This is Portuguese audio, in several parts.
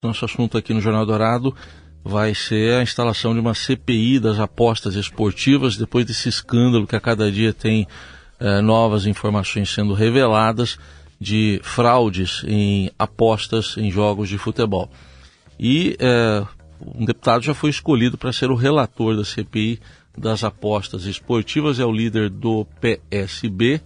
Nosso assunto aqui no Jornal Dourado vai ser a instalação de uma CPI das apostas esportivas, depois desse escândalo que a cada dia tem eh, novas informações sendo reveladas de fraudes em apostas em jogos de futebol. E eh, um deputado já foi escolhido para ser o relator da CPI das apostas esportivas, é o líder do PSB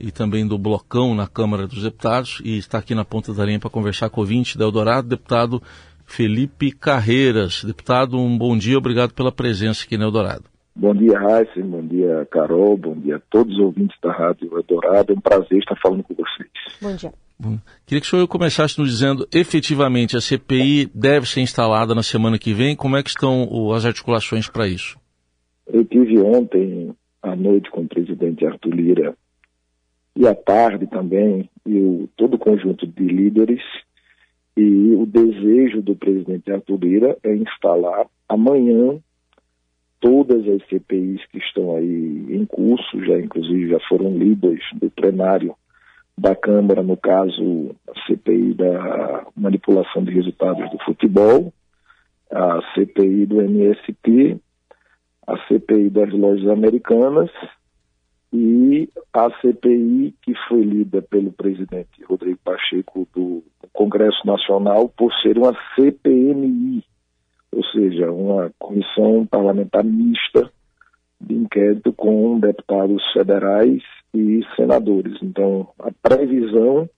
e também do Blocão na Câmara dos Deputados e está aqui na ponta da linha para conversar com o ouvinte da Eldorado, deputado Felipe Carreiras. Deputado, um bom dia, obrigado pela presença aqui na Eldorado. Bom dia, Raíssa, bom dia, Carol, bom dia a todos os ouvintes da Rádio Eldorado. É um prazer estar falando com vocês. Bom dia. Bom, queria que o senhor começasse nos dizendo, efetivamente, a CPI deve ser instalada na semana que vem. Como é que estão as articulações para isso? Eu tive ontem à noite com o presidente Arthur Lira e à tarde também, e o, todo o conjunto de líderes, e o desejo do presidente Arthur Lira é instalar amanhã todas as CPIs que estão aí em curso, já inclusive já foram lidas do plenário da Câmara, no caso a CPI da manipulação de resultados do futebol, a CPI do MST, a CPI das lojas americanas e a CPI que foi lida pelo presidente Rodrigo Pacheco do Congresso Nacional por ser uma CPMI, ou seja, uma comissão parlamentar mista de inquérito com deputados federais e senadores. Então, a previsão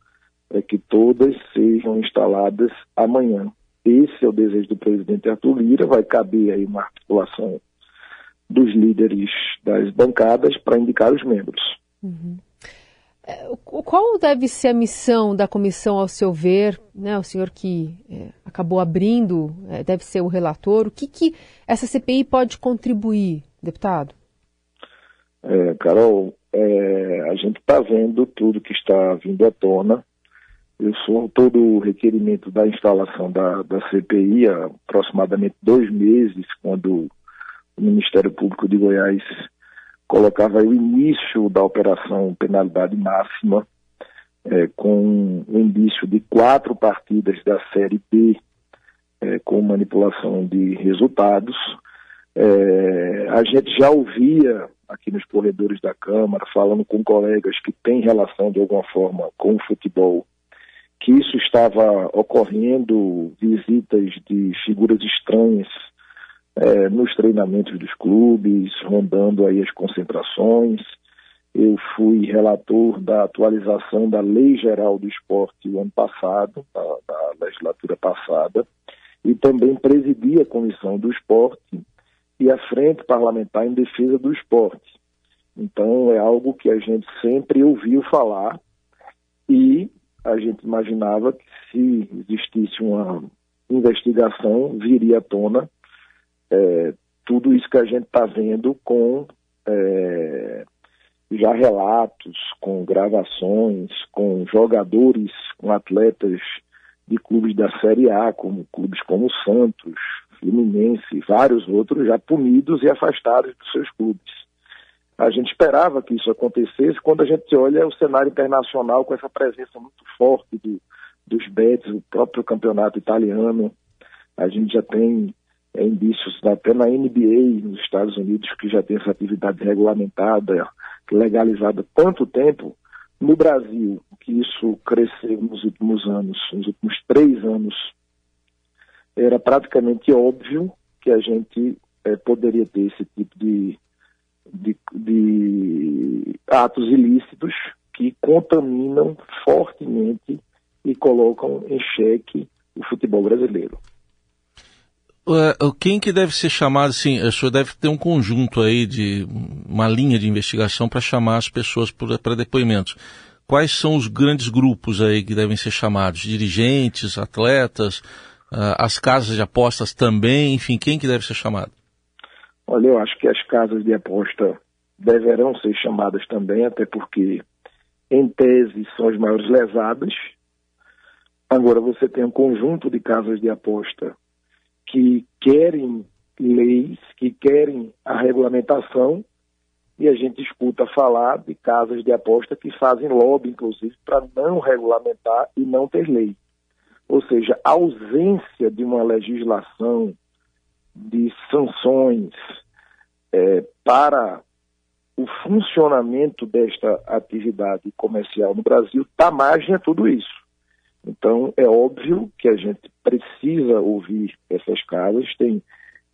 é que todas sejam instaladas amanhã. Esse é o desejo do presidente Arthur Lira, vai caber aí uma articulação dos líderes das bancadas para indicar os membros. Uhum. É, qual deve ser a missão da comissão, ao seu ver? Né, o senhor que é, acabou abrindo, é, deve ser o relator. O que, que essa CPI pode contribuir, deputado? É, Carol, é, a gente está vendo tudo que está vindo à tona. Eu sou todo o requerimento da instalação da, da CPI há aproximadamente dois meses, quando o Ministério Público de Goiás colocava o início da operação penalidade máxima, é, com o indício de quatro partidas da Série B é, com manipulação de resultados. É, a gente já ouvia aqui nos corredores da Câmara, falando com colegas que têm relação de alguma forma com o futebol, que isso estava ocorrendo, visitas de figuras estranhas é, nos treinamentos dos clubes, rondando aí as concentrações. Eu fui relator da atualização da Lei Geral do Esporte o ano passado, da, da legislatura passada, e também presidi a Comissão do Esporte e a Frente Parlamentar em Defesa do Esporte. Então, é algo que a gente sempre ouviu falar e a gente imaginava que se existisse uma investigação, viria à tona é, tudo isso que a gente está vendo com é, já relatos, com gravações, com jogadores, com atletas de clubes da Série A, como clubes como Santos, Fluminense e vários outros já punidos e afastados dos seus clubes. A gente esperava que isso acontecesse quando a gente olha o cenário internacional com essa presença muito forte do, dos bets, o próprio campeonato italiano. A gente já tem é, indícios até na NBA nos Estados Unidos, que já tem essa atividade regulamentada, legalizada há tanto tempo, no Brasil, que isso cresceu nos últimos anos, nos últimos três anos, era praticamente óbvio que a gente é, poderia ter esse tipo de, de, de atos ilícitos que contaminam fortemente e colocam em xeque o futebol brasileiro. É, quem que deve ser chamado, assim, o senhor deve ter um conjunto aí de uma linha de investigação para chamar as pessoas para depoimentos. Quais são os grandes grupos aí que devem ser chamados? Dirigentes, atletas, uh, as casas de apostas também, enfim, quem que deve ser chamado? Olha, eu acho que as casas de aposta deverão ser chamadas também, até porque, em tese, são as maiores lesadas. Agora, você tem um conjunto de casas de aposta que querem leis, que querem a regulamentação, e a gente escuta falar de casas de aposta que fazem lobby, inclusive, para não regulamentar e não ter lei. ou seja, a ausência de uma legislação de sanções é, para o funcionamento desta atividade comercial no Brasil está margem a tudo isso. Então, é óbvio que a gente precisa ouvir essas casas. Tem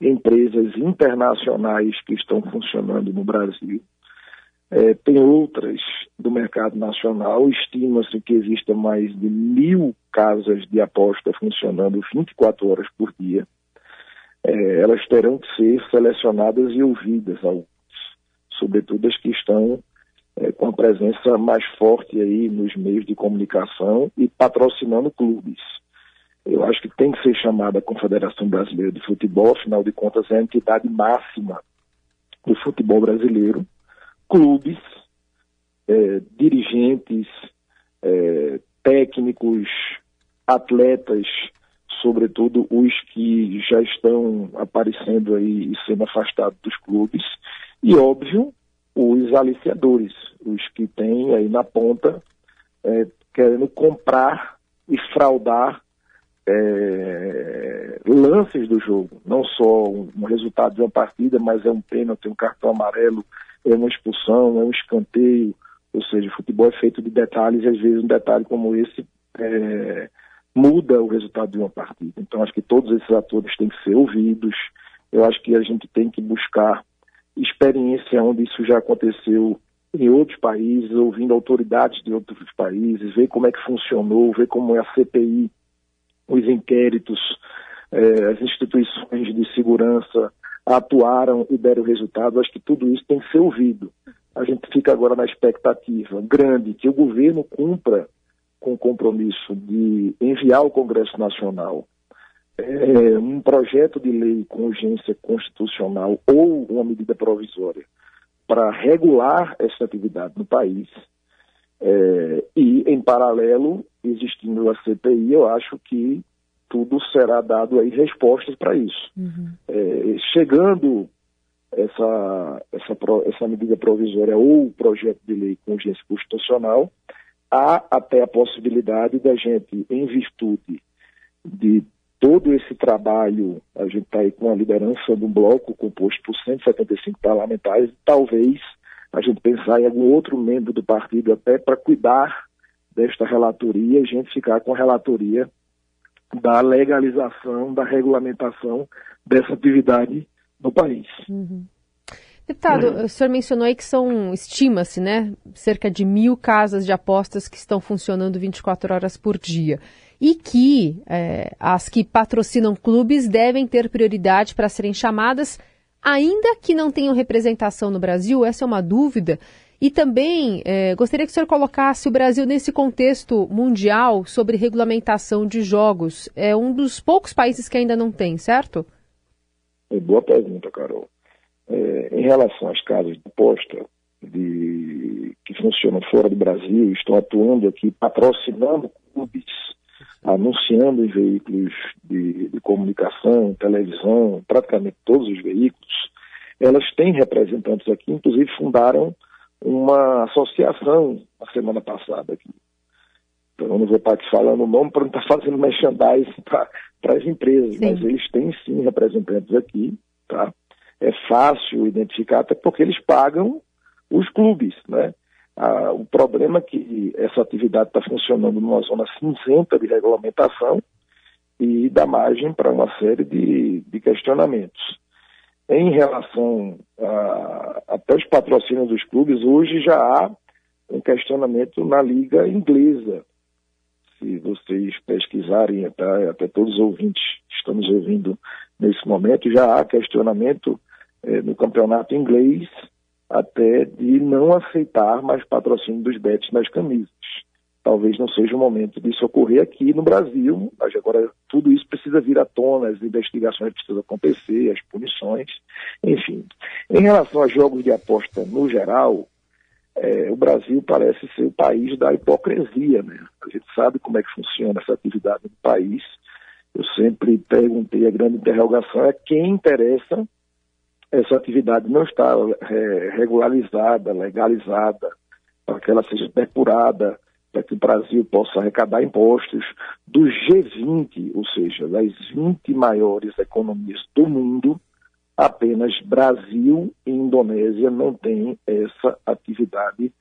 empresas internacionais que estão funcionando no Brasil. É, tem outras do mercado nacional. Estima-se que existam mais de mil casas de aposta funcionando 24 horas por dia. É, elas terão que ser selecionadas e ouvidas, sobretudo as que estão é, com a presença mais forte aí nos meios de comunicação e patrocinando clubes. Eu acho que tem que ser chamada a Confederação Brasileira de Futebol, afinal de contas é a entidade máxima do futebol brasileiro. Clubes, é, dirigentes, é, técnicos, atletas, sobretudo os que já estão aparecendo aí e sendo afastados dos clubes, e óbvio, os aliciadores, os que têm aí na ponta é, querendo comprar e fraudar é, lances do jogo, não só um, resultado de uma partida, mas é um pênalti, um cartão amarelo, é uma expulsão, é um escanteio, ou seja, o futebol é feito de detalhes e às vezes um detalhe como esse é, muda o resultado de uma partida. Então acho que todos esses atores têm que ser ouvidos, eu acho que a gente tem que buscar experiência onde isso já aconteceu em outros países, ouvindo autoridades de outros países, ver como é que funcionou, ver como é a CPI os inquéritos, eh, as instituições de segurança atuaram e deram resultado. Acho que tudo isso tem que ser ouvido. A gente fica agora na expectativa grande que o governo cumpra com o compromisso de enviar ao Congresso Nacional é, um projeto de lei com urgência constitucional ou uma medida provisória para regular essa atividade no país, é, e, em paralelo, existindo a CPI, eu acho que tudo será dado aí respostas para isso. Uhum. É, chegando essa, essa, essa medida provisória ou projeto de lei com urgência constitucional, há até a possibilidade da gente, em virtude de todo esse trabalho, a gente está aí com a liderança do bloco composto por 175 parlamentares, talvez a gente pensar em algum outro membro do partido até para cuidar desta relatoria, a gente ficar com a relatoria da legalização, da regulamentação dessa atividade no país. Uhum. Deputado, uhum. o senhor mencionou aí que são, estima-se, né, cerca de mil casas de apostas que estão funcionando 24 horas por dia. E que é, as que patrocinam clubes devem ter prioridade para serem chamadas ainda que não tenham representação no Brasil? Essa é uma dúvida. E também é, gostaria que o senhor colocasse o Brasil nesse contexto mundial sobre regulamentação de jogos. É um dos poucos países que ainda não tem, certo? É boa pergunta, Carol. É, em relação às casas de aposta de, que funcionam fora do Brasil, estão atuando aqui, patrocinando clubes, anunciando em veículos de, de comunicação, televisão, praticamente todos os veículos, elas têm representantes aqui, inclusive fundaram uma associação na semana passada aqui. Então, eu não vou estar aqui falando o nome para não estar fazendo merchandising para as empresas, sim. mas eles têm sim representantes aqui, tá? É fácil identificar, até porque eles pagam os clubes, né? Ah, o problema é que essa atividade está funcionando numa zona cinzenta de regulamentação e dá margem para uma série de, de questionamentos. Em relação a, até os patrocínios dos clubes, hoje já há um questionamento na liga inglesa. Se vocês pesquisarem, até, até todos os ouvintes que estamos ouvindo nesse momento, já há questionamento eh, no campeonato inglês até de não aceitar mais patrocínio dos bets nas camisas talvez não seja o momento disso ocorrer aqui no Brasil, mas agora tudo isso precisa vir à tona, as investigações precisam acontecer, as punições, enfim. Em relação a jogos de aposta no geral, é, o Brasil parece ser o país da hipocrisia, né? A gente sabe como é que funciona essa atividade no país. Eu sempre perguntei, a grande interrogação é quem interessa essa atividade não está é, regularizada, legalizada, para que ela seja depurada, para que o Brasil possa arrecadar impostos do G20, ou seja, das 20 maiores economias do mundo, apenas Brasil e Indonésia não têm essa atividade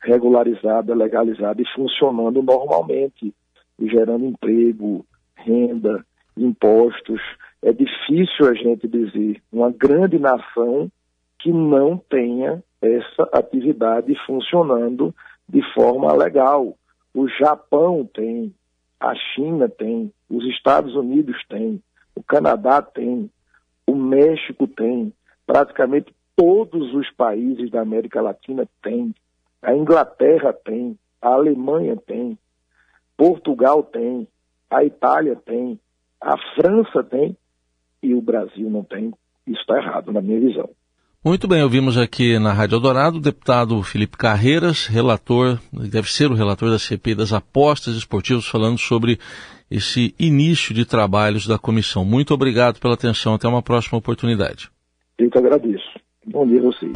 regularizada, legalizada e funcionando normalmente, gerando emprego, renda, impostos. É difícil a gente dizer uma grande nação que não tenha essa atividade funcionando de forma legal. O Japão tem, a China tem, os Estados Unidos têm, o Canadá tem, o México tem, praticamente todos os países da América Latina têm, a Inglaterra tem, a Alemanha tem, Portugal tem, a Itália tem, a França tem e o Brasil não tem. Isso está errado, na minha visão. Muito bem, ouvimos aqui na Rádio Eldorado o deputado Felipe Carreiras, relator, deve ser o relator da CPI das apostas esportivas, falando sobre esse início de trabalhos da comissão. Muito obrigado pela atenção, até uma próxima oportunidade. Eu que agradeço. Bom dia a vocês.